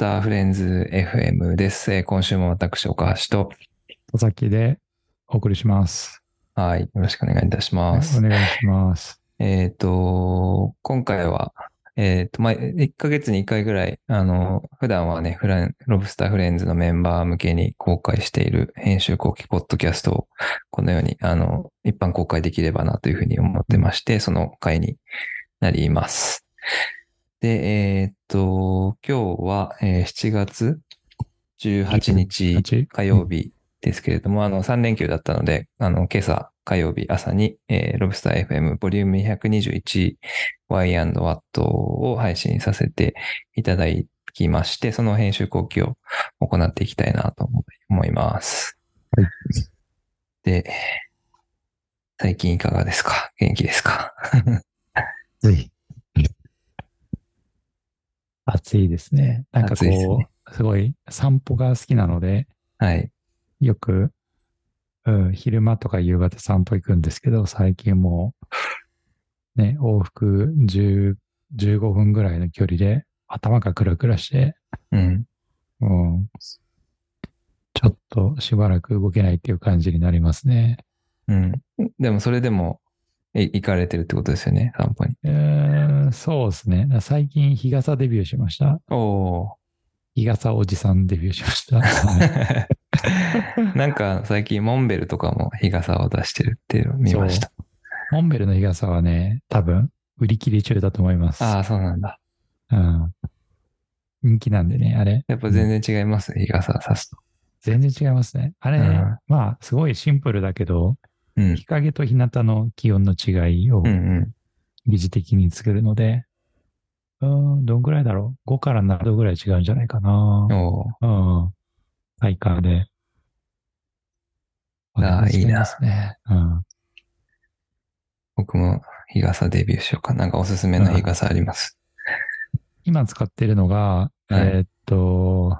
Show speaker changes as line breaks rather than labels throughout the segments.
ターフレンズ FM です。えー今週も私、岡橋と、
戸崎でお送りします。
はい、よろしくお願いいたし
はい、
ます。
お願いします。
えっ、と、今回は、えっ、と、まあ、1ヶ月に1回ぐらい、あの、普段はね、フラン、ロブスターフレンズのメンバー向けに公開している編集後期ポッドキャストを、このように、あの、一般公開できればなというふうに思ってまして、その回になります。で、えっ、と、今日は、えー7月18日
18
火曜日ですけれども、あの、3連休だったので、あの、今朝火曜日朝に、えーロブスター FM ボリューム 121Y&Watt を配信させていただきまして、その編集後期を行っていきたいなと思います。
はい
で、最近いかがですか？元気ですか？
暑い。暑いですね。なんか
暑いです
こ
ね
う、すごい散歩が好きなので、
はい。
よく、うん、昼間とか夕方散歩行くんですけど、最近もう、ね、往復10 15分ぐらいの距離で頭がクラクラして、
うん。
うん、ちょっとしばらく動けないっていう感じになりますね。
うん。でもそれでも、い行かれてるってことですよね、散歩に。
えーそうですね。最近日傘デビューしました。
お
日傘おじさんデビューしました。
なんか最近モンベルとかも日傘を出してるっていうのを見ました。
モンベルの日傘はね、多分売り切れ中だと思います。
ああ、そうなんだ。
うん。人気なんでね、あれ。
やっぱ全然違います、日傘差すと。
全然違いますね。あれね、
うん
まあ、すごいシンプルだけど、
うん。
日陰と日向の気温の違いを
うんうん。
疑似的に作るので、うーん、どんぐらいだろう ?5 から7度ぐらい違うんじゃないかな。うん。体感で。
ああいいな
ですね。うん。
僕も日傘デビューしようかな。なんかおすすめの日傘あります？
今使ってるのが、
はい
えーっと、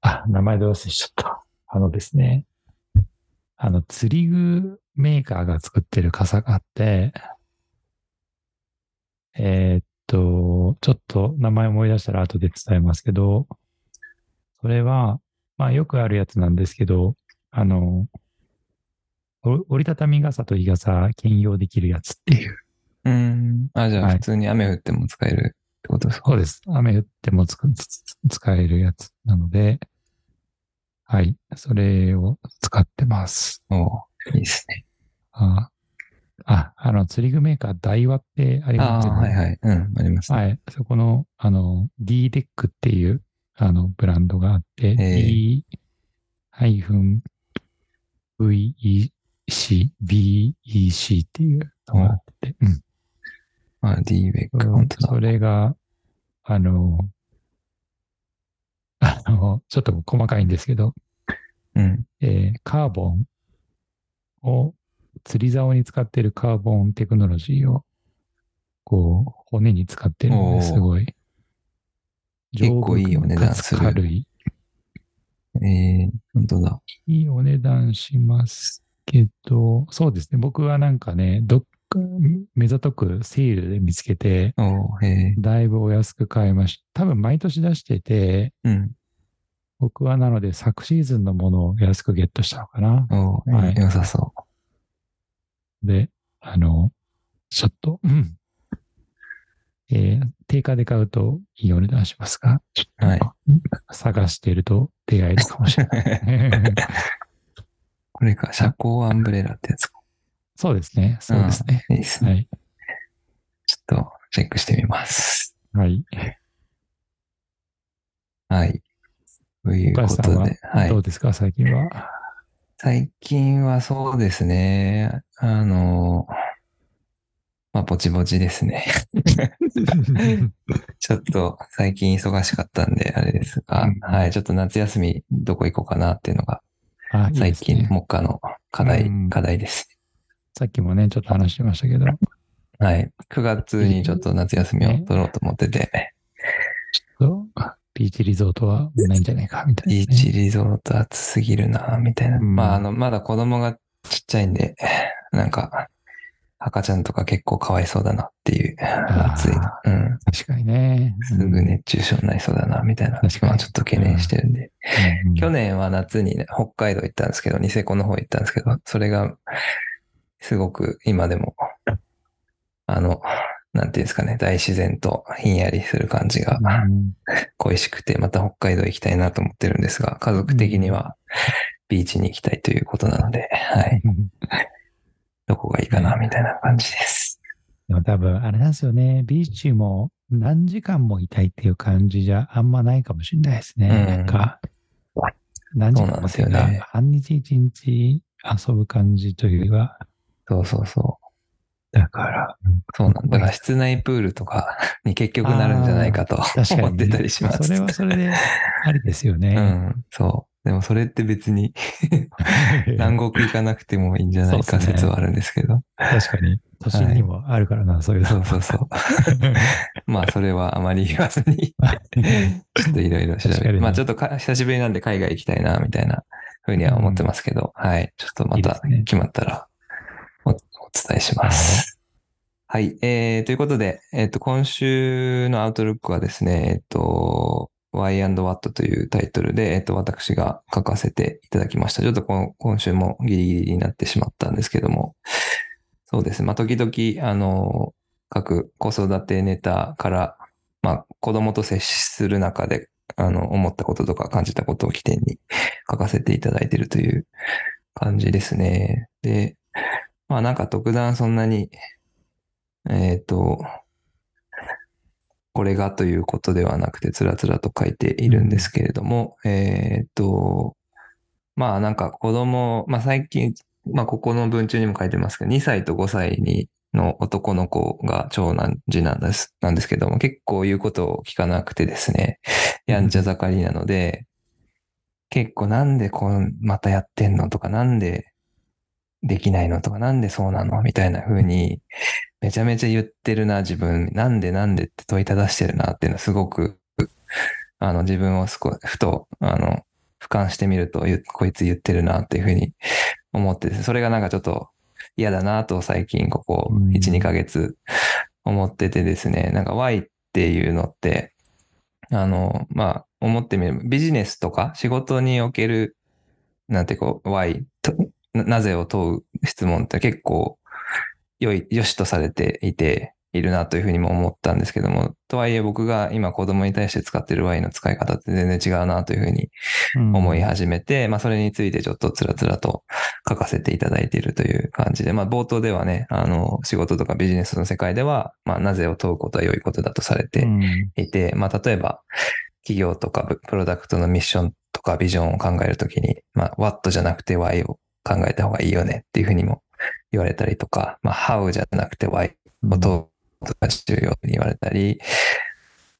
あ、名前で忘れちゃった。あのですね、あの、釣り具メーカーが作ってる傘があって、えーっと、ちょっと名前思い出したら後で伝えますけど、それは、まあよくあるやつなんですけど、あの、お折りたたみ傘と日傘兼用できるやつっていう。
うん。あ、じゃあ
はい
普通に雨降っても使えるってことですか、
そうです。雨降っても使えるやつなので、はい。それを使ってます。
おーいいですね。
あ、ああの、釣り具メーカー、ダイワってあり
あ
ますよ
あ、
ね。
はいはい。うん、ありますね。
はい。そこの、あの、D デックっていう、あの、ブランドがあって、
え
D-VEC、BEC っていうのがあってて、うん。
あ、D ベック、
うん
本当だ。
それが、あの、あの、ちょっと細かいんですけど、
うん。
えーカーボンを、釣り竿に使っているカーボンテクノロジーを、こう、骨に使ってるのですごい、
結構いいお値段する
軽い。
えー、本当だ。
いいお値段しますけど、そうですね。僕はなんかね、どっか、目ざとくセールで見つけて、だいぶお安く買いました。多分毎年出してて、
うん。
僕はなので昨シーズンのものを安くゲットしたのかな。はい
良さそ
で、あの、ちょっと、うん。えー定価で買うといいお値段しますが、
はい
探していると出会えるかもしれない。
う。これか、遮光アンブレラってやつか。
そうですね。そうですね。
いいですね。
はい。
ちょっとチェックしてみます。
はい。
はい。という
岡
ことで、はい
ど。うですか、最近は？
最近はそうですね。あの、まあ、ぼちぼちですね。ちょっと最近忙しかったんで、あれですが、
うん
はい。ちょっと夏休みどこ行こうかなっていうのが、最近。目下の課題、
うん
課題です。
さっきもね、ちょっと話してましたけど、
はい。9月にちょっと夏休みを取ろうと思ってて、
そうビーチリゾートはないんじゃないか、みたいな、ね。
ビーチリゾート暑すぎるな、みたいな。
うん
まあ、あの、まだ子供がちっちゃいんで、なんか、赤ちゃんとか結構かわいそうだなっていう、暑い。うん。
確かにね。
すぐ
うん
熱中症になりそうだな、みたいな、
確かに
まあちょっと懸念してるんで。
うんうん
去年は夏にね、北海道行ったんですけど、ニセコの方行ったんですけど、それが、すごく今でも、あの、なんていうんですかね、大自然とひんやりする感じが
うん
恋しくて、また北海道行きたいなと思ってるんですが、家族的にはビーチに行きたいということなので、はい。どこがいいかな、みたいな感じです。
でも多分、あれなんですよね。ビーチも何時間もいたいっていう感じじゃあんまないかもしれないですね。
うん
なんか、何時間もいうか、
そうなんですよね
半日一日遊ぶ感じというよりは、
そうそうそう。
だから、
そうなんだ。だから室内プールとか に結局なるんじゃないかと思ってたりします。
それはそれでありですよ
う
ね。
ん、そう。でもそれって別に 南国行かなくてもいいんじゃないか説はあるんですけど。
確かに、都心にもあるからな、そういうの。
そうそうそう。まあそれはあまり言わずに、ちょっといろいろ調べて。まあちょっとか久しぶりなんで海外行きたいな、みたいなふうには思ってますけど、はい。ちょっとまた決まったら伝えします。はい。えー、ということで、えっ、と、今週のアウトルックはですね、えっ、と、Why and What というタイトルで、えっ、と、私が書かせていただきました。ちょっと今週もギリギリになってしまったんですけども、そうですね。まあ、時々、あの、各子育てネタから、まあ、子供と接する中で、あの、思ったこととか感じたことを起点に書かせていただいているという感じですね。で、まあなんか特段そんなに、えっ、と、これがということではなくて、つらつらと書いているんですけれども、えっ、と、まあなんか子供、まあ最近、まあここの文中にも書いてますけど、2歳と5歳にの男の子が長男、次男です、なんですけども、結構言うことを聞かなくてですね、やんちゃ盛りなので、結構なんでこう、またやってんのとか、なんでできないのとか、なんでそうなの？みたいな風に、めちゃめちゃ言ってるな、自分。なんでなんでって問いただしてるなっていうのはすごく、あの、自分をすこふと、あの、俯瞰してみると、ゆこいつ言ってるなっていう風に思ってそれがなんかちょっと嫌だなと最近ここ
うん。
1、2ヶ月思っててですね、なんか Y っていうのって、あの、まあ、思ってみれば、ビジネスとか仕事における、なんてこう、Y と、ななぜを問う質問って結構良い、良しとされていて、いるなというふうにも思ったんですけども、とはいえ僕が今子供に対して使ってる Y の使い方って全然違うなというふうに思い始めて、まあそれについてちょっとつらつらと書かせていただいているという感じで、まあ冒頭ではね、あの、仕事とかビジネスの世界では、まあなぜを問うことは良いことだとされて
うん。
いて、まあ例えば企業とかププロダクトのミッションとかビジョンを考えるときに、まあ What じゃなくて Why を考えた方がいいよねっていうふうにも言われたりとか、まあ How じゃなくて Why をとが重要に言われたり、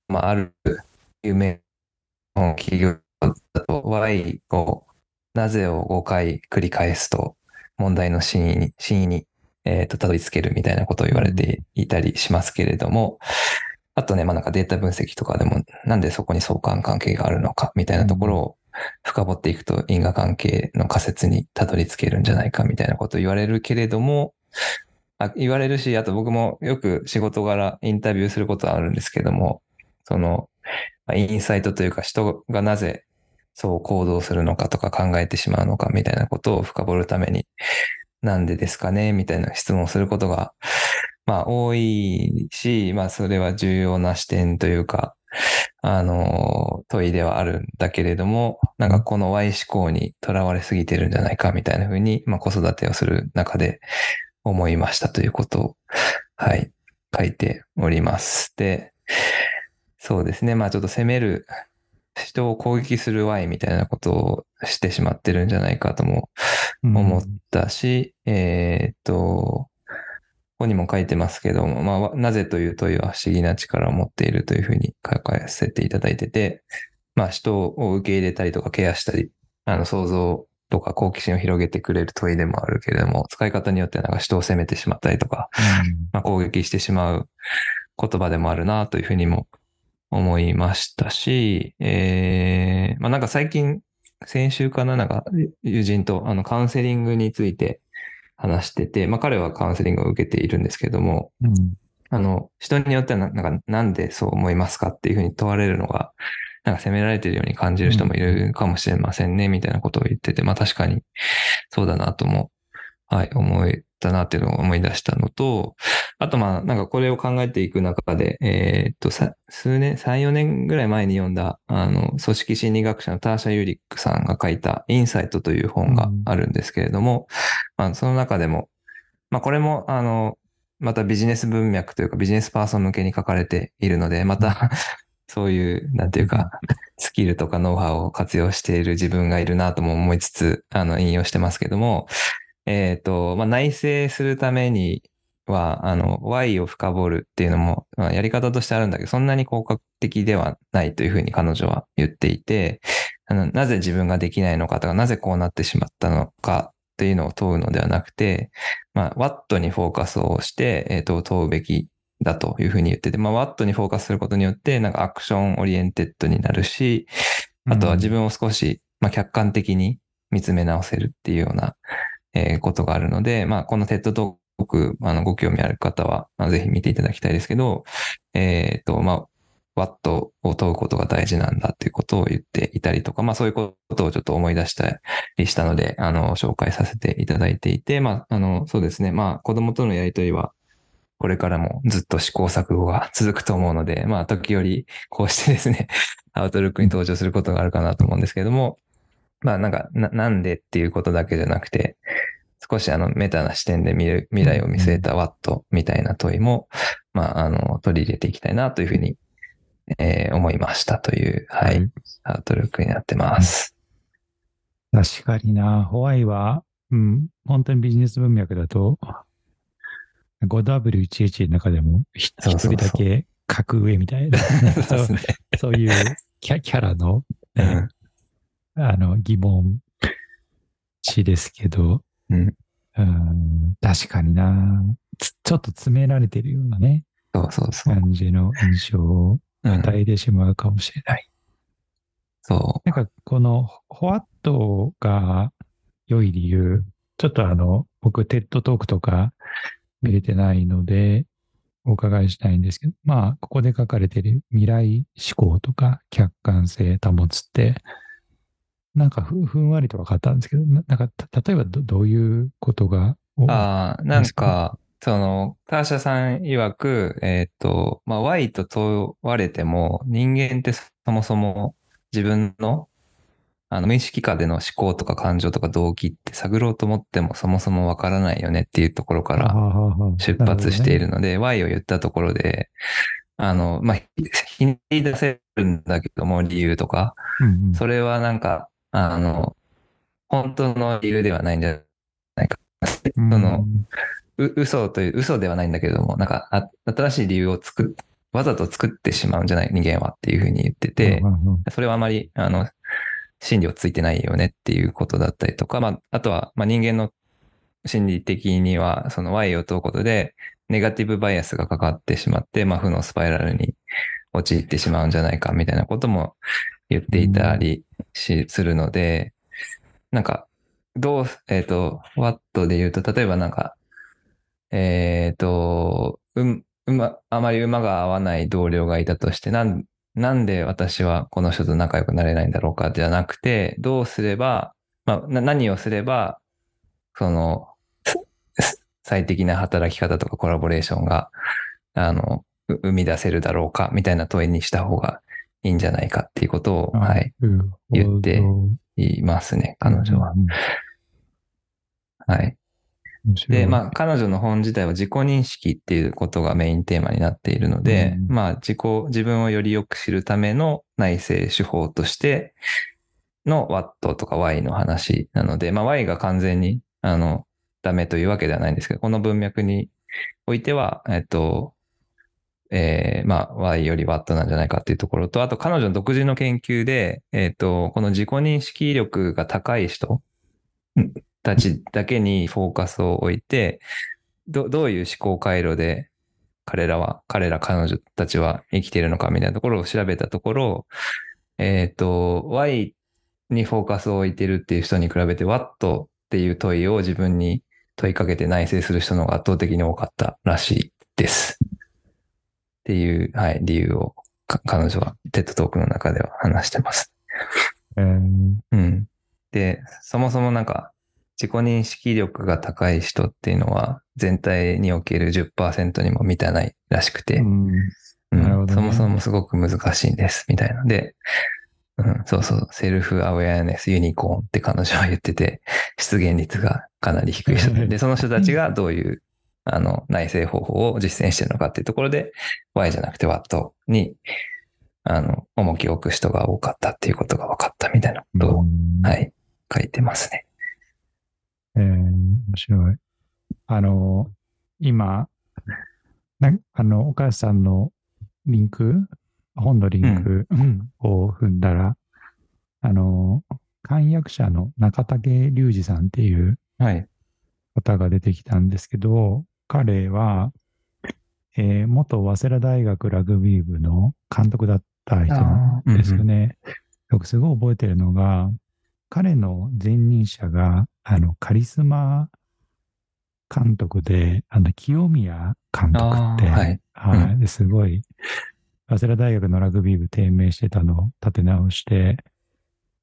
まあある有名な企業だと Why をなぜを5回繰り返すと問題の真意に、真意に、えっ、と、たどり着けるみたいなことを言われていたりしますけれども、あとね、まあなんかデータ分析とかでも、なんでそこに相関関係があるのかみたいなところを深掘っていくと因果関係の仮説にたどり着けるんじゃないかみたいなことを言われるけれども、あ言われるし、あと僕もよく仕事柄インタビューすることはあるんですけども、その、インサイトというか人がなぜそう行動するのかとか考えてしまうのかみたいなことを深掘るために、なんでですかねみたいな質問をすることが、まあ多いし、まあそれは重要な視点というか、あの、問いではあるんだけれども、なんかこの Y 思考にとらわれすぎてるんじゃないかみたいな風に、まあ子育てをする中で思いましたということを、はい、書いております。で、そうですね。まあちょっと責める、人を攻撃する Y みたいなことをしてしまってるんじゃないかとも思ったし、えーっと、ここにも書いてますけども、まあ、なぜという問いは不思議な力を持っているというふうに書かせていただいてて、まあ、人を受け入れたりとかケアしたり、あの、想像とか好奇心を広げてくれる問いでもあるけれども、使い方によってはなんか人を責めてしまったりとか、まあ、攻撃してしまう言葉でもあるなというふうにも思いましたし、えー、まあなんか最近、先週かな、なんか友人とあのカウンセリングについて話してて、まあ彼はカウンセリングを受けているんですけども、
うん。
あの、人によってはな、なんか、なんでそう思いますかっていうふうに問われるのが、なんか責められてるように感じる人もいるかもしれませんね、みたいなことを言ってて、まあ確かにそうだなとも、はい、思えたなっていうのを思い出したのと、あとまあなんかこれを考えていく中で、えーっと、さ数年、3、4年ぐらい前に読んだ、あの、組織心理学者のターシャ・ユリックさんが書いたインサイトという本があるんですけれども、まあその中でも、まあこれも、あの、またビジネス文脈というかビジネスパーソン向けに書かれているので、また そういう、なんていうか、スキルとかノウハウを活用している自分がいるなとも思いつつ、あの、引用してますけども、えっ、と、まあ、内省するためには、あの、Y を深掘るっていうのも、まあ、やり方としてあるんだけど、そんなに効果的ではないというふうに彼女は言っていて、あのなぜ自分ができないのかとか、なぜこうなってしまったのかっていうのを問うのではなくて、まあ、What にフォーカスをして、えっ、と、問うべきだというふうに言ってて、まあ、What にフォーカスすることによって、なんか action oriented になるし、あとは自分を少し、まあ、客観的に見つめ直せるっていうような、えーことがあるので、まあ、この TED トーク、あの、ご興味ある方は、まあ、ぜひ見ていただきたいですけど、えっ、と、まあ、What を問うことが大事なんだっていうことを言っていたりとか、まあそういうことをちょっと思い出したりしたので、あの、紹介させていただいていて、まあ、あの、そうですね。まあ子供とのやりとりは、これからもずっと試行錯誤が 続くと思うので、まあ時折こうしてですね、アウトルックに登場することがあるかなと思うんですけれども、まあなんか、ななんでっていうことだけじゃなくて、少しあのメタな視点で見る未来を見据えた What みたいな問いも、まああの、取り入れていきたいなというふうに、えー思いましたという、はい、アウトルックになってます。
確かにな。ホワイは、うん、本当にビジネス文脈だと、5W11 の中でもひ一人だけ格上みたいな、そういうキャキャラの、ね
うん
あの疑問値ですけど、
うん。
うん。確かにな。つちょっと詰められてるようなね、
そうそうそう。
感じの印象を
うん
与えてしまうかもしれない。
そ
なんかこのホワットが良い理由、ちょっとあの、僕、テッドトークとか見れてないので、お伺いしたいんですけど、まあ、ここで書かれている未来思考とか客観性保つって、なんかふふんわりと分かったんですけど、ななんかた例えばどどういうことが、
う。ああ、なんか、その、ターシャさん曰く、えっ、と、まあ、Y と問われても、人間ってそもそも自分の、あの、無意識下での思考とか感情とか動機って探ろうと思ってもそもそもわからないよねっていうところから出発しているので、Y を言ったところで、あの、まあ、ひひねり出せるんだけども、理由とか、
うんうん。
それはなんか、あの、本当の理由ではないんじゃないか。
うん
そのう嘘という、嘘ではないんだけれども、なんか、あ新しい理由を作っ、わざと作ってしまうんじゃない人間はっていうふうに言っててそれはあまり、あの、真理をついてないよねっていうことだったりとか、まあ、あとは、まあ、人間の心理的には、その Y を問うことで、ネガティブバイアスがかかってしまって、まあ、負のスパイラルに陥ってしまうんじゃないかみたいなことも言っていたりし、するので、なんか、どう、えっ、と、what で言うと、例えばなんか、えっ、と、うん、馬、あまり馬が合わない同僚がいたとして、なん、なんで私はこの人と仲良くなれないんだろうかじゃなくて、どうすれば、まあ、な何をすれば、その、最適な働き方とかコラボレーションが、あの、う生み出せるだろうか、みたいな問いにした方がいいんじゃないかっていうことを、はい、
うん
言っていますね、彼女は。。はい。で、まあ、彼女の本自体は自己認識っていうことがメインテーマになっているので、
うん
まあ、自己、自分をよりよく知るための内省手法としての What とか Y の話なので、まあ、Y が完全に、あの、ダメというわけではないんですけど、この文脈においては、えっと、えーまあ、Y より What なんじゃないかっていうところと、あと彼女の独自の研究で、えっと、この自己認識力が高い人たちだけにフォーカスを置いて、どどういう思考回路で彼らは、彼ら彼女たちは生きているのかみたいなところを調べたところ、えっ、と、Y にフォーカスを置いてるっていう人に比べて What っていう問いを自分に問いかけて内省する人の方が圧倒的に多かったらしいです。っていう、はい、理由をか彼女はテッドトークの中では話してます。
えー
うん。で、そもそもなんか、自己認識力が高い人っていうのは、全体における10%にも満たないらしくて、
うん。
うん。
なるほどね。
そもそもすごく難しいんです、みたいな。で、うん、そうそう、セルフアウェアネスユニコーンって彼女は言ってて、出現率がかなり低い人。で、でその人たちがどういう、あの、内製方法を実践してるのかっていうところで、Y じゃなくて Watt に、あの、重きを置く人が多かったっていうことが分かったみたいなことを、
うん
はい、書いてますね。
えー面白い。あの、今、なあの、岡安さんのリンク、本のリンクを踏んだら、あの、漢訳者の中竹隆二さんっていう
はい。
方が出てきたんですけど、彼は、えー元早稲田大学ラグビー部の監督だった人なんですよね。僕すごい覚えてるのが、彼の前任者が、あの、カリスマ監督で、あの、清宮監督って、
はい。
はい。すごい、早稲田大学のラグビー部低迷してたのを立て直して、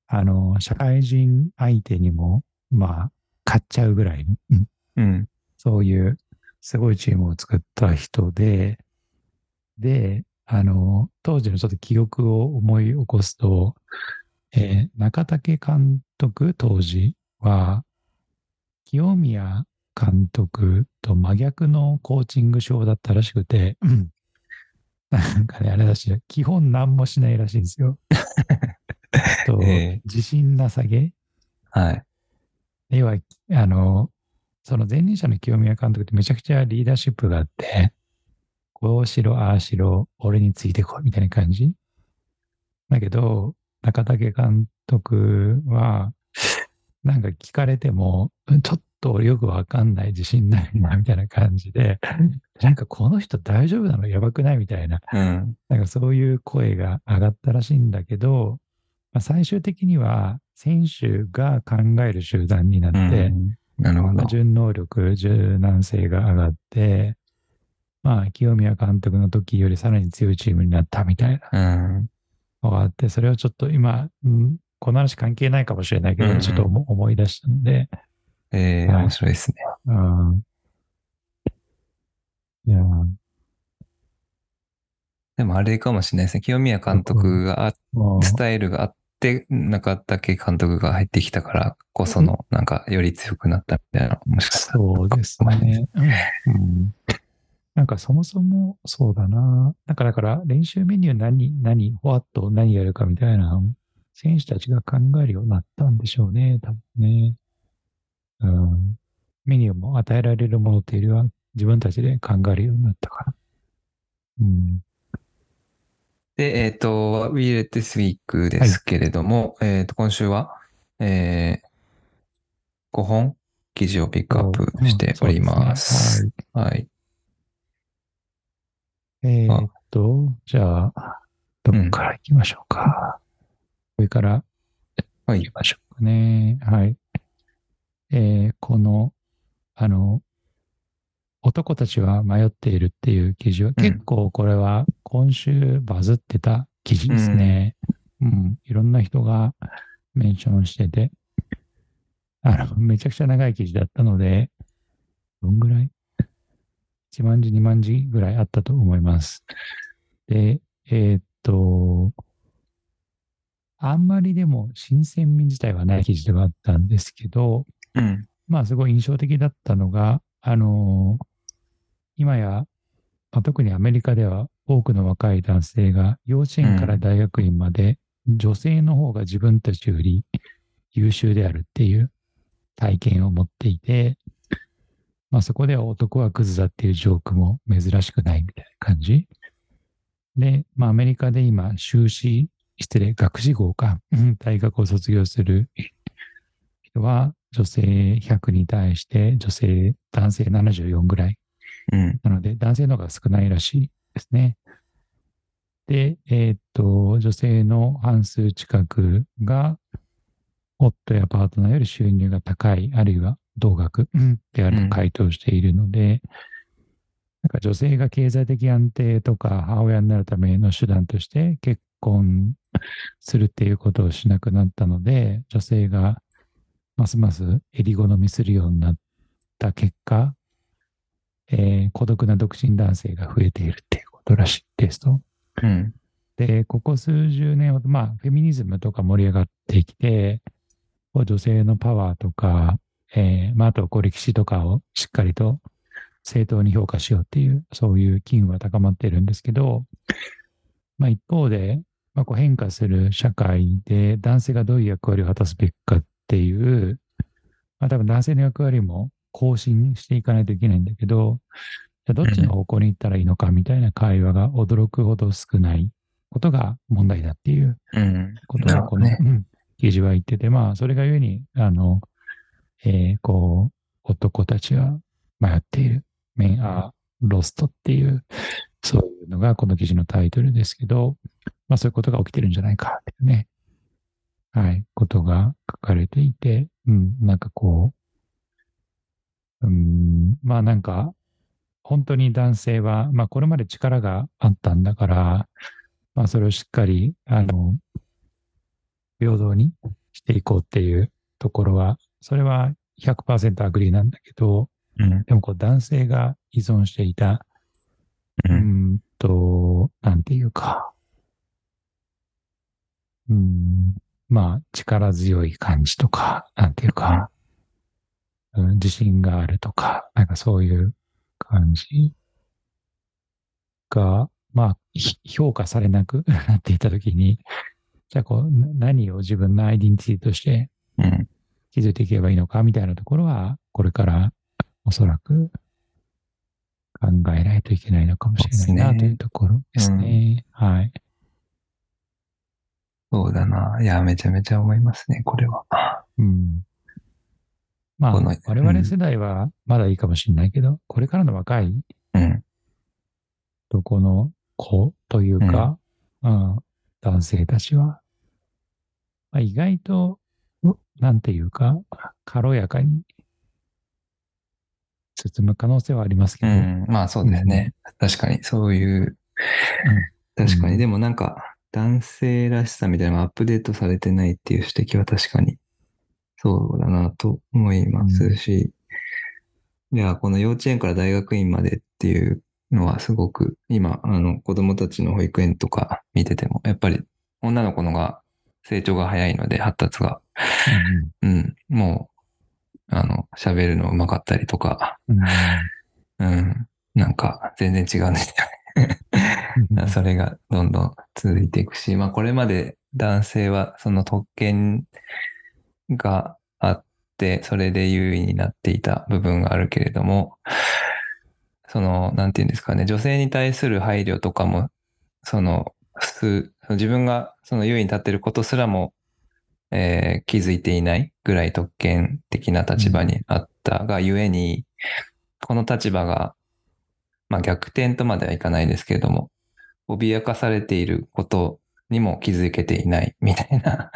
あの、社会人相手にも、まあ、勝っちゃうぐらいの、うん。
うん。
そういうすごいチームを作った人で、で、あの、当時のちょっと記憶を思い起こすと、えー中竹監督当時は、清宮監督と真逆のコーチング賞だったらしくて、うんなんかね、あれだし、基本何もしないらしいんですよ。と
ええ
自信なさげ
はい。
要は、あの、その前任者の清宮監督ってめちゃくちゃリーダーシップがあって、こうしろ、ああしろ、俺についてこい、みたいな感じ。だけど、中竹監督は、なんか聞かれても、うんちょっと俺よくわかんない自信ないな、みたいな感じで、なんかこの人大丈夫なの？やばくない？みたいな、
うん。
なんかそういう声が上がったらしいんだけど、まあ、最終的には選手が考える集団になって、
うんなるほど
まあ。順応力、柔軟性が上がって、まあ、清宮監督の時よりさらに強いチームになったみたいな
うん。
のがあって、それをちょっと今、うんこの話関係ないかもしれないけど、
うんうん
ちょっと思思い出したんで、
ええ
はい
面白いですね。
うん。いやー、
でもあれかもしれないですね。清宮監督が
う
スタイルがあって、中竹監督が入ってきたからこその、なんか、より強くなったみたいな、もしかしたら。
そうですね。うん。なんかそもそもそうだな。なんかだから練習メニュー何、何、フォワット何やるかみたいな、選手たちが考えるようになったんでしょうね、多分ね。うん。メニューも与えられるものっていうよりは自分たちで考えるようになったから。うん。
で、えっ、と、We Let This Week ですけれども、えっ、と、今週は、えー、5本記事をピックアップしております。はい。
はいえーっと、じゃあ、どっから行きましょうか。上から
はい
行き。ましょうかね。はい。えーこの、あの、男たちは迷っているっていう記事は、結構これは今週バズってた記事ですね。うん。いろんな人がメンションしてて、あの、めちゃくちゃ長い記事だったので、どんぐらい ?1 万字、2万字ぐらいあったと思います。で、えーっと、あんまりでも新鮮味自体はない記事ではあったんですけど、
うん。
まあすごい印象的だったのが、あの今や、まあ特にアメリカでは多くの若い男性が幼稚園から大学院まで女性の方が自分たちより優秀であるっていう体験を持っていて、まあそこでは男はクズだっていうジョークも珍しくないみたいな感じ。で、まあアメリカで今修士、失礼、学士号か、うん大学を卒業する人は女性100に対して女性、男性74ぐらい。
うん。
なので男性の方が少ないらしいですね。で、えーっと、女性の半数近くが夫やパートナーより収入が高い、あるいは同額うんであると回答しているので、なんか女性が経済的安定とか母親になるための手段として結婚するっていうことをしなくなったので、女性がますます襟好みするようになった結果、えー孤独な独身男性が増えているっていうことらしいですと。
うん。
で、ここ数十年ほど、まあ、フェミニズムとか盛り上がってきて、女性のパワーとか、えーまあ、あと、こう歴史とかをしっかりと正当に評価しようっていう、そういう機運は高まっているんですけど、まあ、一方で、まあ、こう変化する社会で男性がどういう役割を果たすべきかっていう、まあ、多分男性の役割も更新していかないといけないんだけど、じゃあどっちの方向に行ったらいいのかみたいな会話が驚くほど少ないことが問題だっていう
うん。
ことをこの、
なるほどね。
うん記事は言ってて、まあ、それがゆえに、あの、えーこう、男たちは迷っている。メンアーロストっていう、そういうのがこの記事のタイトルですけど、まあそういうことが起きてるんじゃないかっていうね、はい、ことが書かれていて、うん、なんかこう、うん、まあなんか、本当に男性は、まあこれまで力があったんだから、まあそれをしっかり、あの、平等にしていこうっていうところは、それは100% agree なんだけど、
うん。
でもこう男性が依存していた、
う。
うんんと、なんていうか、うん、まあ力強い感じとか、なんていうか、うん自信があるとか、なんかそういう感じが、まあ、ひ評価されなく なっていたときに、じゃあこう、な何を自分のアイデンティティとして
うん。
気づいていけばいいのかみたいなところは、これからおそらく考えないといけないのかもしれないなというところですね。はい。
そうだな。いや、めちゃめちゃ思いますね、これは。
うん。まあ、我々世代はまだいいかもしれないけど、これからの若い
うん。
どこの子というか、うん。男性たちは、まあ、意外と、うなんていうか、軽やかに進む可能性はありますけど、
うん。まあそうですね。確かに、そういう、確かに。
うん。
でもなんか、男性らしさみたいなのがアップデートされてないっていう指摘は確かに、そうだなと思いますし、いや、この幼稚園から大学院までっていうのはすごく、今、あの、子供たちの保育園とか見てても、やっぱり女の子のが成長が早いので、発達が。
うん
うん。もう、あの、喋るの上手かったりとか、
うん
うん。なんか、全然違うんですよね。
うん
それがどんどん続いていくし、まあこれまで男性はその特権があって、それで優位になっていた部分があるけれども、その、なんていうんですかね、女性に対する配慮とかも、その、すその自分がその優位に立っていることすらも、えー気づいていないぐらい特権的な立場にあったがゆえに、この立場が、まあ逆転とまではいかないですけれども、脅かされていることにも気づけていないみたいな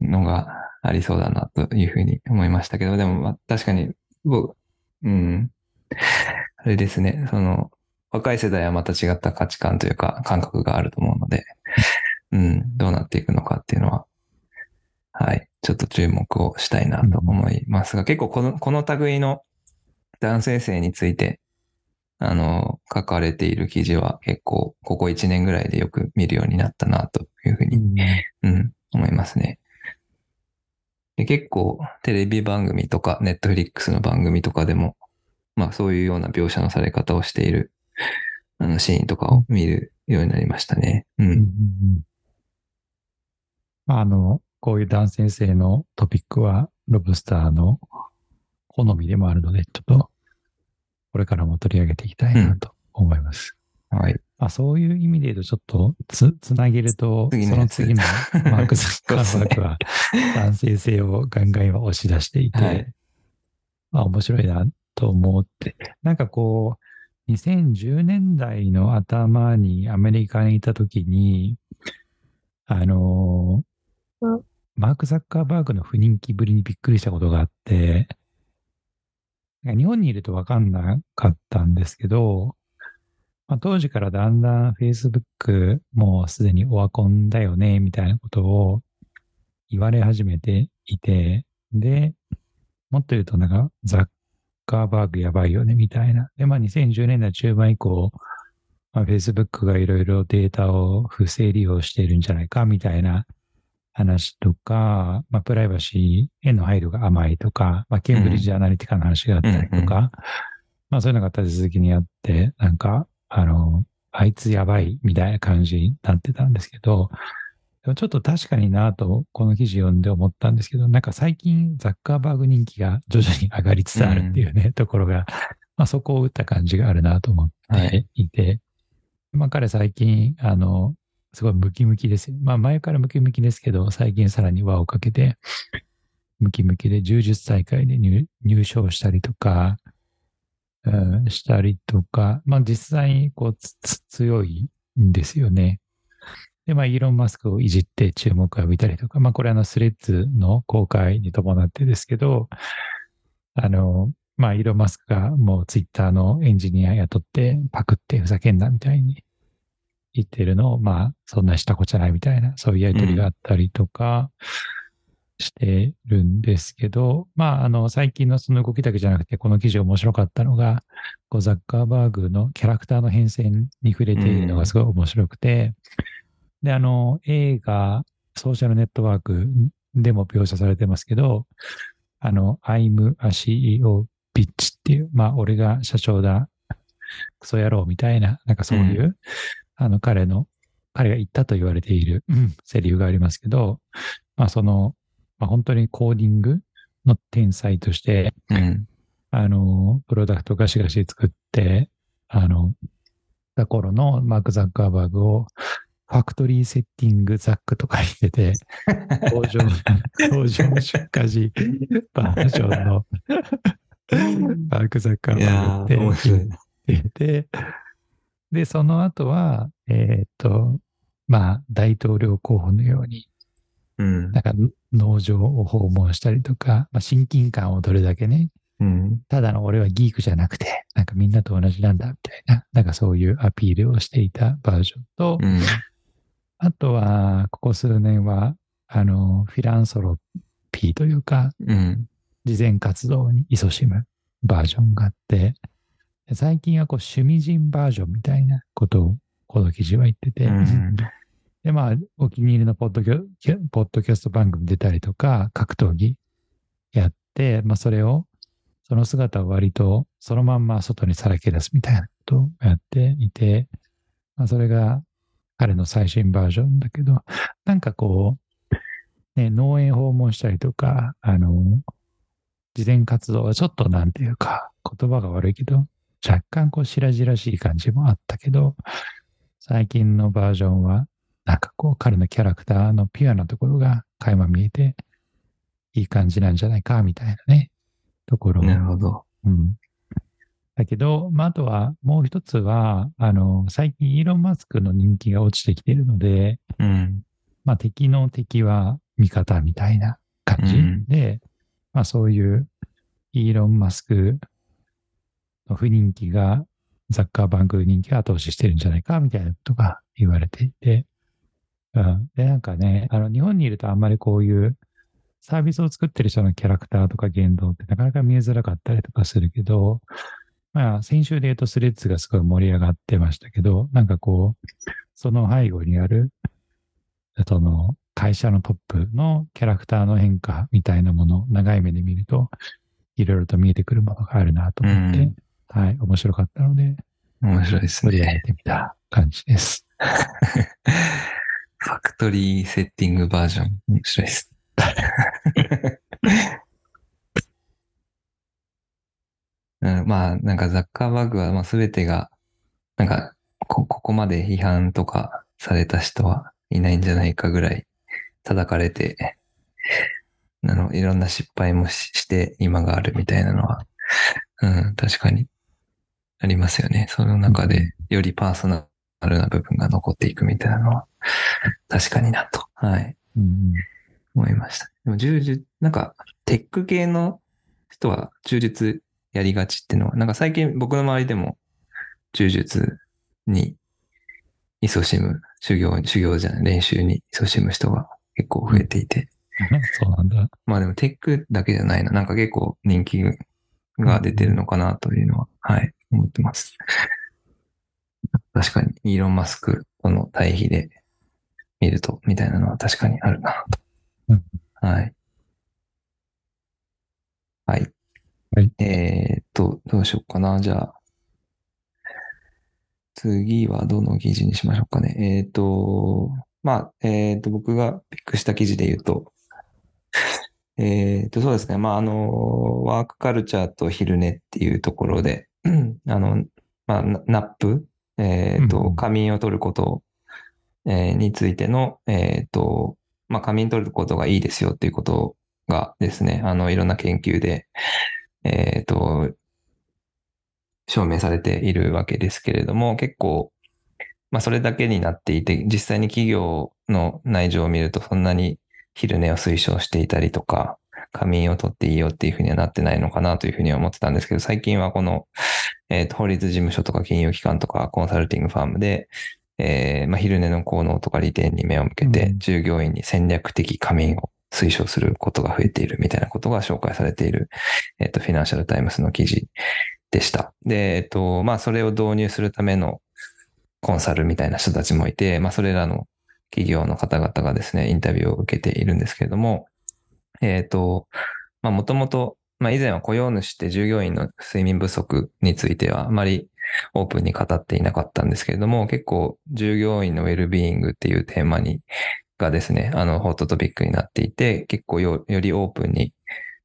のがありそうだなというふうに思いましたけど、でもまあ確かに、僕、うん、あれですね、その、若い世代はまた違った価値観というか感覚があると思うので、うん、どうなっていくのかっていうのは、はい、ちょっと注目をしたいなと思いますが、結構この、この類の男性性について、あの、書かれている記事は結構、ここ1年ぐらいでよく見るようになったなというふうに、
うん。
うん、思いますね。で結構、テレビ番組とか、ネットフリックスの番組とかでも、まあそういうような描写のされ方をしている、あのシーンとかを見るようになりましたね。う
うんうん
ん。
うんまあ、あの、こういう男性性のトピックは、ロブスターの好みでもあるので、ちょっと、これからも取り上げていきたいなと思います。
はい。
まあ、そういう意味で言うと、ちょっとつ、つなげると、その次の マーク・ザッカーバーグは、男性性をガンガン今押し出していて、
はい。
まあ面白いなと思って、なんかこう、2010年代の頭にアメリカにいたときに、あのー
うん。
マーク・ザッカーバーグの不人気ぶりにびっくりしたことがあって、日本にいると分かんなかったんですけど、まあ、当時からだんだん Facebook もうすでにオワコンだよね、みたいなことを言われ始めていて、で、もっと言うとなんかザッカーバーグやばいよね、みたいな。で、まあ2010年代中盤以降、まあ、Facebook がいろいろデータを不正利用しているんじゃないか、みたいな話とか、まあ、プライバシーへの配慮が甘いとか、まあ、ケンブリッジアナリティカの話があったりとか、まあ、そういうのが立て続きにあって、なんか、あの、あいつやばいみたいな感じになってたんですけど、でもちょっと確かになと、この記事読んで思ったんですけど、なんか最近ザッカーバーグ人気が徐々に上がりつつあるっていうね、うん、ところが、まあそこを打った感じがあるなと思っていて、はい、まあ彼最近、あの、すごいムキムキですよ。まあ前からムキムキですけど、最近さらに輪をかけて、ムキムキで柔術大会で入賞したりとか、うん、したりとか、まあ実際にこう強いんですよね。で、まあイーロン・マスクをいじって注目を浴びたりとか、まあこれあのスレッズの公開に伴ってですけど、あの、まあイーロン・マスクがもうツイッターのエンジニア雇ってパクってふざけんなみたいに言ってるのを、まあそんなしたこじゃないみたいな、そういうやりとりがあったりとか、うんしてるんですけど、まあ、あの、最近のその動きだけじゃなくて、この記事面白かったのが、こうザッカーバーグのキャラクターの変遷に触れているのがすごい面白くて、で、あの、映画、ソーシャルネットワークでも描写されてますけど、あの、I'm a CEO ビッチっていう、まあ、俺が社長だ、クソ野郎みたいな、なんかそういう、うん、あの、彼の、彼が言ったと言われている、うん、セリフがありますけど、まあ、その、まあ、本当にコーディングの天才として、うん、あの、プロダクトガシガシ作って、あの、た頃のマーク・ザッカーバーグを、ファクトリーセッティングザックとか言ってて、工場、工場出荷時バージョンのマーク・ザッカーバーグって言って、で、その後は、えっ、ー、と、まあ、大統領候補のように、うん、なんか農場を訪問したりとか、まあ、親近感をどれだけね、うん、ただの俺はギークじゃなくて、なんかみんなと同じなんだみたいな、なんかそういうアピールをしていたバージョンと、うん、あとは、ここ数年は、あの、フィランソロピーというか、うん、慈善活動に勤しむバージョンがあって、最近はこう趣味人バージョンみたいなことをこの記事は言ってて、うん、で、まあ、お気に入りのポッドキャポッドキャスト番組出たりとか、格闘技やって、まあ、それを、その姿を割とそのまんま外にさらけ出すみたいなことをやっていて、まあ、それが彼の最新バージョンだけど、なんかこう、ね、農園訪問したりとか、あの、事前活動はちょっとなんていうか、言葉が悪いけど、若干こう白々しい感じもあったけど、最近のバージョンはなんかこう彼のキャラクターのピュアなところが垣間見えていい感じなんじゃないかみたいなね、ところ。
なるほど。
うん。だけど、まあ、あとはもう一つは、あの、最近イーロン・マスクの人気が落ちてきているので、うん、まあ敵の敵は味方みたいな感じで、うん、まあそういうイーロン・マスクの不人気がザッカーバンク人気が後押ししてるんじゃないかみたいなことが言われていて、うん。で、なんかね、あの、日本にいるとあんまりこういうサービスを作ってる人のキャラクターとか言動ってなかなか見えづらかったりとかするけど、まあ、先週で言うとスレッズがすごい盛り上がってましたけど、なんかこう、その背後にある、その会社のトップのキャラクターの変化みたいなものを長い目で見ると、いろいろと見えてくるものがあるなと思って、はい、面白かったので、
面白いですね。
取り上げてみた感じです。
ファクトリーセッティングバージョン。面白いです。うん、まあ、なんかザッカーバーグは、まあ、全てが、なんかこ、ここまで批判とかされた人はいないんじゃないかぐらい叩かれて、あの、いろんな失敗もして今があるみたいなのは、うん、確かにありますよね。その中でよりパーソナルな部分が残っていくみたいなのは、確かになと、はい、うん、思いました。でも、柔術、なんか、テック系の人は柔術やりがちっていうのは、なんか最近僕の周りでも柔術に勤しむ、修行、修行じゃない、練習に勤しむ人が結構増えていて。
そうなんだ。
まあでもテックだけじゃないな。なんか結構人気が出てるのかなというのは、はい、思ってます。確かに、イーロン・マスクとの対比で見ると、みたいなのは確かにあるなと。
うん
はい。はい。
はい
えーっと、どうしようかな。じゃあ、次はどの記事にしましょうかね。えーっと、まあ、えーっと、僕がピックした記事で言うと、えーっと、そうですね。まあ、あの、ワークカルチャーと昼寝っていうところで、あの、まあ、ナナップ、えーっと、仮眠を取ること、えーについての、えーっと、まあ、仮眠取ることがいいですよっていうことがですね、あの、いろんな研究で、えーっと、証明されているわけですけれども、結構、まあ、それだけになっていて、実際に企業の内情を見ると、そんなに昼寝を推奨していたりとか、仮眠を取っていいよっていうふうにはなってないのかなというふうには思ってたんですけど、最近はこの、えっ、と、法律事務所とか金融機関とかコンサルティングファームで、えーまあ、昼寝の効能とか利点に目を向けて
う、ん
従業員に戦略的仮眠を推奨することが増えているみたいなことが紹介されている、えっ、と、フィナンシャルタイムスの記事でした。で、えっ、と、まあ、それを導入するためのコンサルみたいな人たちもいて、まあ、それらの企業の方々がですね、インタビューを受けているんですけれども、えっ、と、まあ、もともと、まあ、以前は雇用主って従業員の睡眠不足についてはあまりオープンに語っていなかったんですけれども、結構従業員のウェルビーイングっていうテーマに、がですね、あの、ホットトピックになっていて、結構よよりオープンに、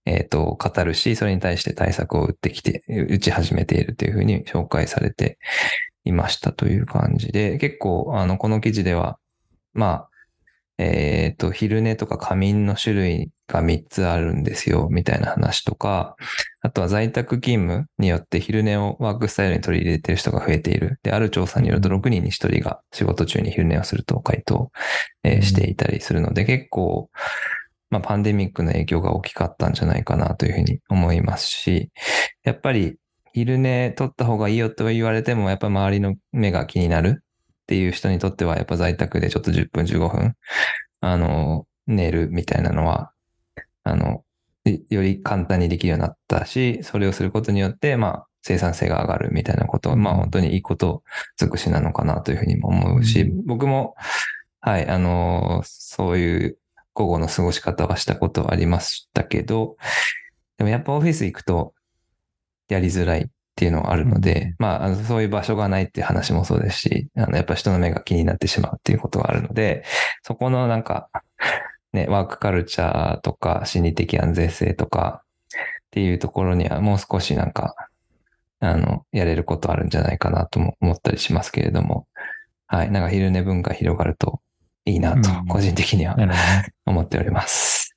えっ、と、語るし、それに対して対策を打ってきて、打ち始めているというふうに紹介されていましたという感じで、結構、あの、この記事では、まあ、えっ、と、昼寝とか仮眠の種類が3つあるんですよ、みたいな話とか、あとは在宅勤務によって昼寝をワークスタイルに取り入れている人が増えている。で、ある調査によると6人に1人が仕事中に昼寝をすると回答、えー
うん。
していたりするので、結構、まあ、パンデミックの影響が大きかったんじゃないかなというふうに思いますし、やっぱり昼寝取った方がいいよと言われても、やっぱ周りの目が気になるっていう人にとっては、やっぱ在宅でちょっと10分15分、あの、寝るみたいなのは、あの、いより簡単にできるようになったし、それをすることによって、まあ、生産性が上がるみたいなこと、
うん。
まあ本当にいいこと尽くしなのかなというふうにも思うし、
うん。
僕も、はい、あの、そういう午後の過ごし方はしたことはありましたけど、でもやっぱオフィス行くとやりづらいっていうのはあるので、
うん。
まああの、そういう場所がないっていう話もそうですし、あの、やっぱ人の目が気になってしまうっていうことがあるので、そこのなんか、ね、ワークカルチャーとか心理的安全性とかっていうところにはもう少しなんか、あの、やれることあるんじゃないかなとも思ったりしますけれども、はい、なんか昼寝文化広がるといいなと
うん、
個人的には
なるほ
思っております。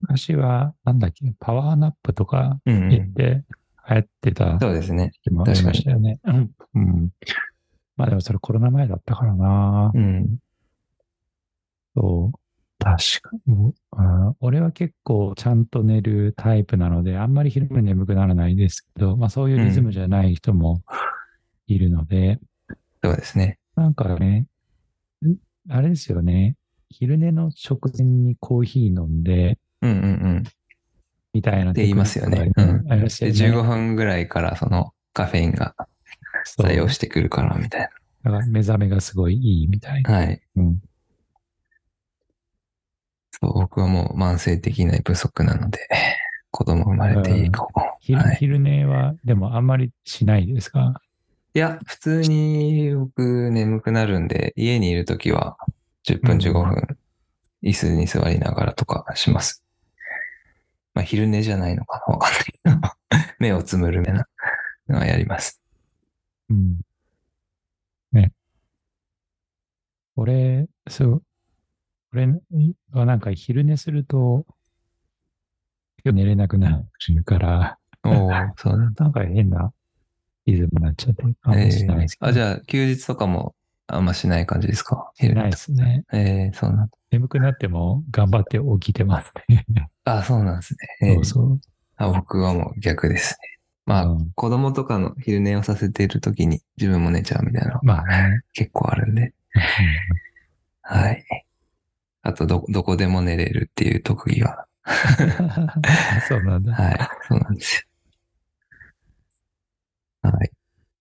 昔は、なんだっけ、パワーナップとか
うん、うん。
言って流行ってた
そうですね。
時もありましたよね。うん。うん。まあでもそれコロナ前だったからな。
うん。
そう。確かに。うん俺は結構ちゃんと寝るタイプなので、あんまり昼間眠くならないですけど、まあそういうリズムじゃない人もいるので、
そうですね。
なんかね、んあれですよね。昼寝の直前にコーヒー飲んで、
うんうんうん。
みたいな
って言いますよね
テクニックがありま
で、
すよね。
15分ぐらいからそのカフェインが作用してくるからみたい
だから目覚めがすごいいいみたいな。
な。はい。
うん。
そう、僕はもう慢性的な不足なので、子供生まれて以降。
昼
はい。
昼寝は、でもあんまりしないですか？
いや、普通に僕眠くなるんで、家にいるときは10分
うん
15分、椅子に座りながらとかします。まあ、昼寝じゃないのかなわかんないけど。目をつむるめなのはやります。
うん。ね。俺、そう、俺はなんか昼寝すると、寝れなくなるから、
おおそうなんだ。
なんか変なリズムになっちゃって、あんましないですけど。
あ、じゃあ、休日とかもあんましない感じですか？
しないですね。
えー、そうなんだ。
眠くなっても頑張って起きてますね。
あ、そうなんですね。えー
そうそう。
あ僕はもう逆ですね。まあ、
うん
子供とかの昼寝をさせている時に自分も寝ちゃうみたいなの
まあね。
結構あるんで。はい。あと、ど、どこでも寝れるっていう特技は。
そうなんだ。
はい。そうなんですよ。はい。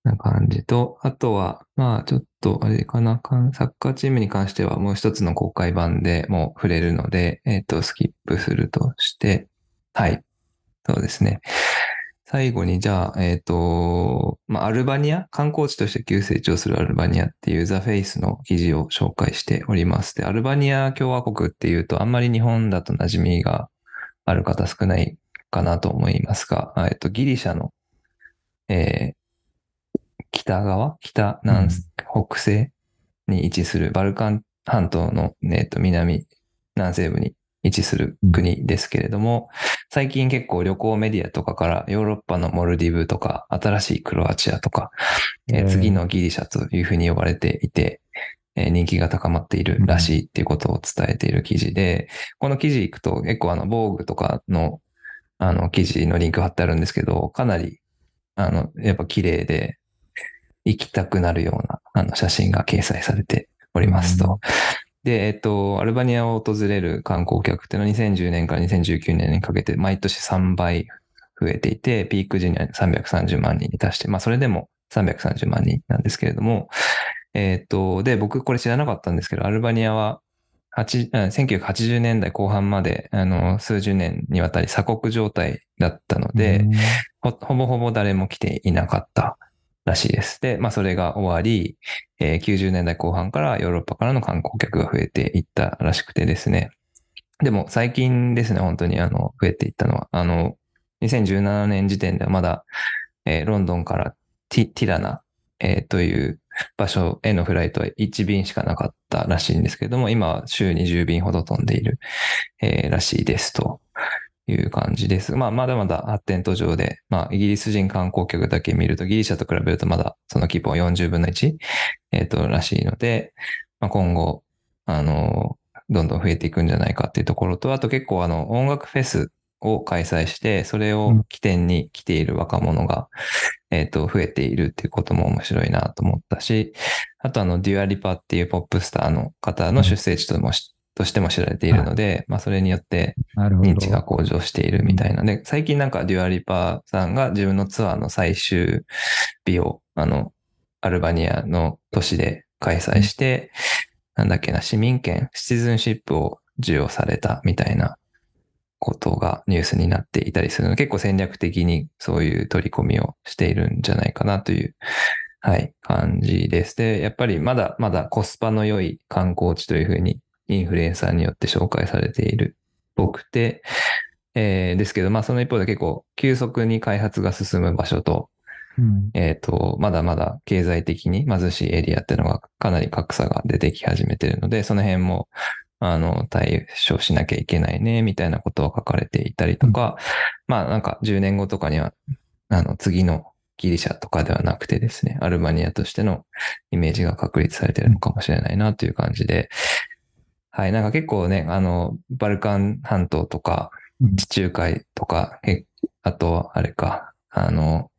な感じと、あとは、まあ、ちょっと、あれかな、サッカーチームに関してはもう一つの公開版でもう触れるので、えっ、と、スキップするとして、はい。そうですね。最後に、じゃあ、えっ、と、まあ、アルバニア、観光地として急成長するアルバニアっていうザ・フェイスの記事を紹介しております。で、アルバニア共和国っていうと、あんまり日本だと馴染みがある方少ないかなと思いますが、えっと、ギリシャの、えー北側？北南、北西に位置するバルカン半島の、えっと、南、南西部に位置する国ですけれども、最近結構旅行メディアとかからヨーロッパのモルディブとか、新しいクロアチアとか、えー次のギリシャというふうに呼ばれていて、えー人気が高まっているらしいっていうことを伝えている記事で、この記事行くと結構あの、防具とかの、あの、記事のリンク貼ってあるんですけど、かなり、あの、やっぱ綺麗で、行きたくなるような、あの、写真が掲載されておりますと。で、えっと、アルバニアを訪れる観光客っていうのは2010年から2019年にかけて毎年3倍増えていて、ピーク時には330万人に達して、まあそれでも330万人なんですけれども、えっと、で、僕これ知らなかったんですけど、アルバニアは8あ1980年代後半まで、あの、数十年にわたり鎖国状態だったので、ほぼほぼ誰も来ていなかったらしいです。で、まあそれが終わり、えー90年代後半からヨーロッパからの観光客が増えていったらしくてですね。でも最近ですね、本当にあの、増えていったのは、あの、2017年時点ではまだ、えーロンドンからティラナ、えーという場所へのフライトは1便しかなかったらしいんですけれども、今は週に10便ほど飛んでいる、えーらしいですという感じです。まあ、まだまだ発展途上で、まあ、イギリス人観光客だけ見ると、ギリシャと比べるとまだその規模は40分の1、えっ、と、らしいので、まあ、今後、あの、どんどん増えていくんじゃないかっていうところと、あと結構あの、音楽フェスを開催して、それを起点に来ている若者が、えっ、と、増えているっていうことも面白いなと思ったし、あとあの、 Dua Lipa っていうポップスターの方の出生地ともし、としても知られているので、まあ、それによって。認知が向上しているみたいな。で、最近なんか Dua Lipa さんが自分のツアーの最終日を、あの、アルバニアの都市で開催して、なんだっけな、市民権、 citizenship を授与されたみたいなことがニュースになっていたりするので、結構戦略的にそういう取り込みをしているんじゃないかなという、はい、感じです。で、やっぱりまだまだコスパの良い観光地というふうにインフルエンサーによって紹介されている。っぽくて、えーですけど、まあその一方で結構急速に開発が進む場所と、
うん。
えっ、と、まだまだ経済的に貧しいエリアっていうのがかなり格差が出てき始めてるので、その辺も、あの、対処しなきゃいけないね、みたいなことを書かれていたりとか、まあなんか10年後とかには、あの、次のギリシャとかではなくてですね、アルバニアとしてのイメージが確立されてるのかもしれないなという感じで、はい、なんか結構ね、あの、バルカン半島とか、
うん
地中海とか、えあと、あれか、あの、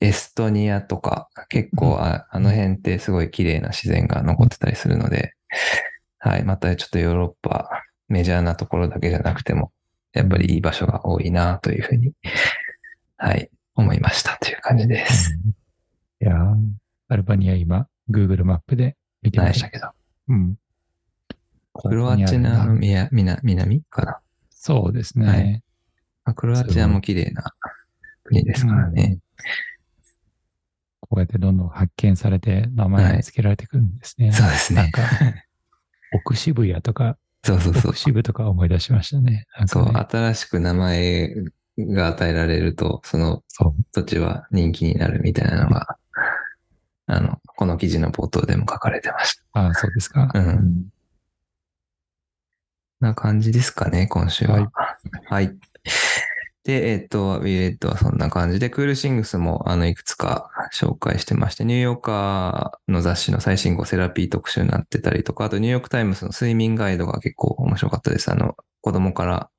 エストニアとか、結構あ、あの辺ってすごい綺麗な自然が残ってたりするので、はい、またちょっとヨーロッパ、メジャーなところだけじゃなくても、やっぱりいい場所が多いなというふうに、はい、思いましたという感じです。
いやーアルバニア今、Google マップで見てましたけど。うん。
クロアチアの南かな？
そうですね。
はいまあクロアチアも綺麗な国ですからね。
こうやってどんどん発見されて名前が付けられてくるんですね。
そうですね。
なんか、奥渋谷とか、
そうそうそう
奥。渋とか思い出しましたね。なん
そう、新しく名前が与えられると、その。土地は人気になるみたいなのが、あの、この記事の冒頭でも書かれてました。
ああ、そうですか。
うんな感じですかね、今週は。
はい
はい。で、えっ、と、 We Read はそんな感じで、 Cool Things も、あの、いくつか紹介してまして、ニューヨーカーの雑誌の最新号セラピー特集になってたりとか、あとニューヨークタイムズの睡眠ガイドが結構面白かったです。あの、子供から、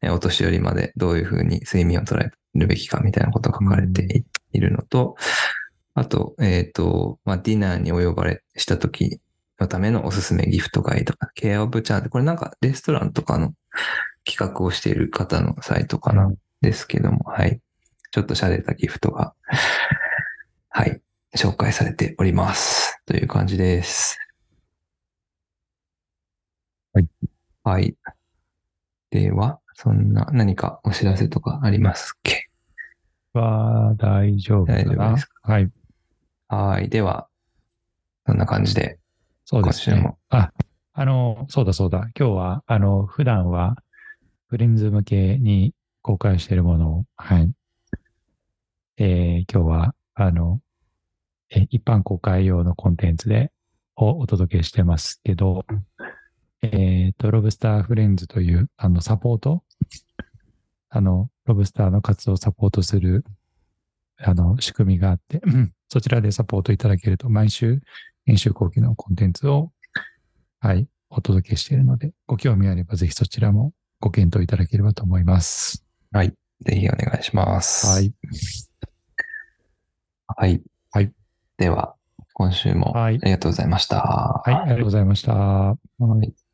えお年寄りまでどういうふうに睡眠を捉えるべきかみたいなことが書かれていいるのと、あと、えっ、と、まあ、ディナーにお呼ばれした時のためのおすすめギフトガイド、ケアオブチャート。これなんかレストランとかの企画をしている方のサイトかな、
うん
ですけども、はい。ちょっと洒落たギフトが、はい、紹介されております。という感じです。
はい。
はい。では、そんな何かお知らせとかありますっけ？
は大丈夫か
大丈夫
な
です
はい。
はい。では、そんな感じで、
そうですね。あ、あの、そうだそうだ。今日は、あの、普段は、フレンズ向けに公開しているものを、はい。えー今日は、あの、え一般公開用のコンテンツで、をお届けしてますけど、えっ、と、ロブスターフレンズという、あの、サポート、あの、ロブスターの活動をサポートする、あの、仕組みがあって、うんそちらでサポートいただけると、毎週、編集後期のコンテンツを、はい、お届けしているので、ご興味あればぜひそちらもご検討いただければと思います。
はい。ぜひお願いします。
はい。
はい。
はい。
では、今週もあ
はい
りがとうございました。
はい、ありがとうございました。
はい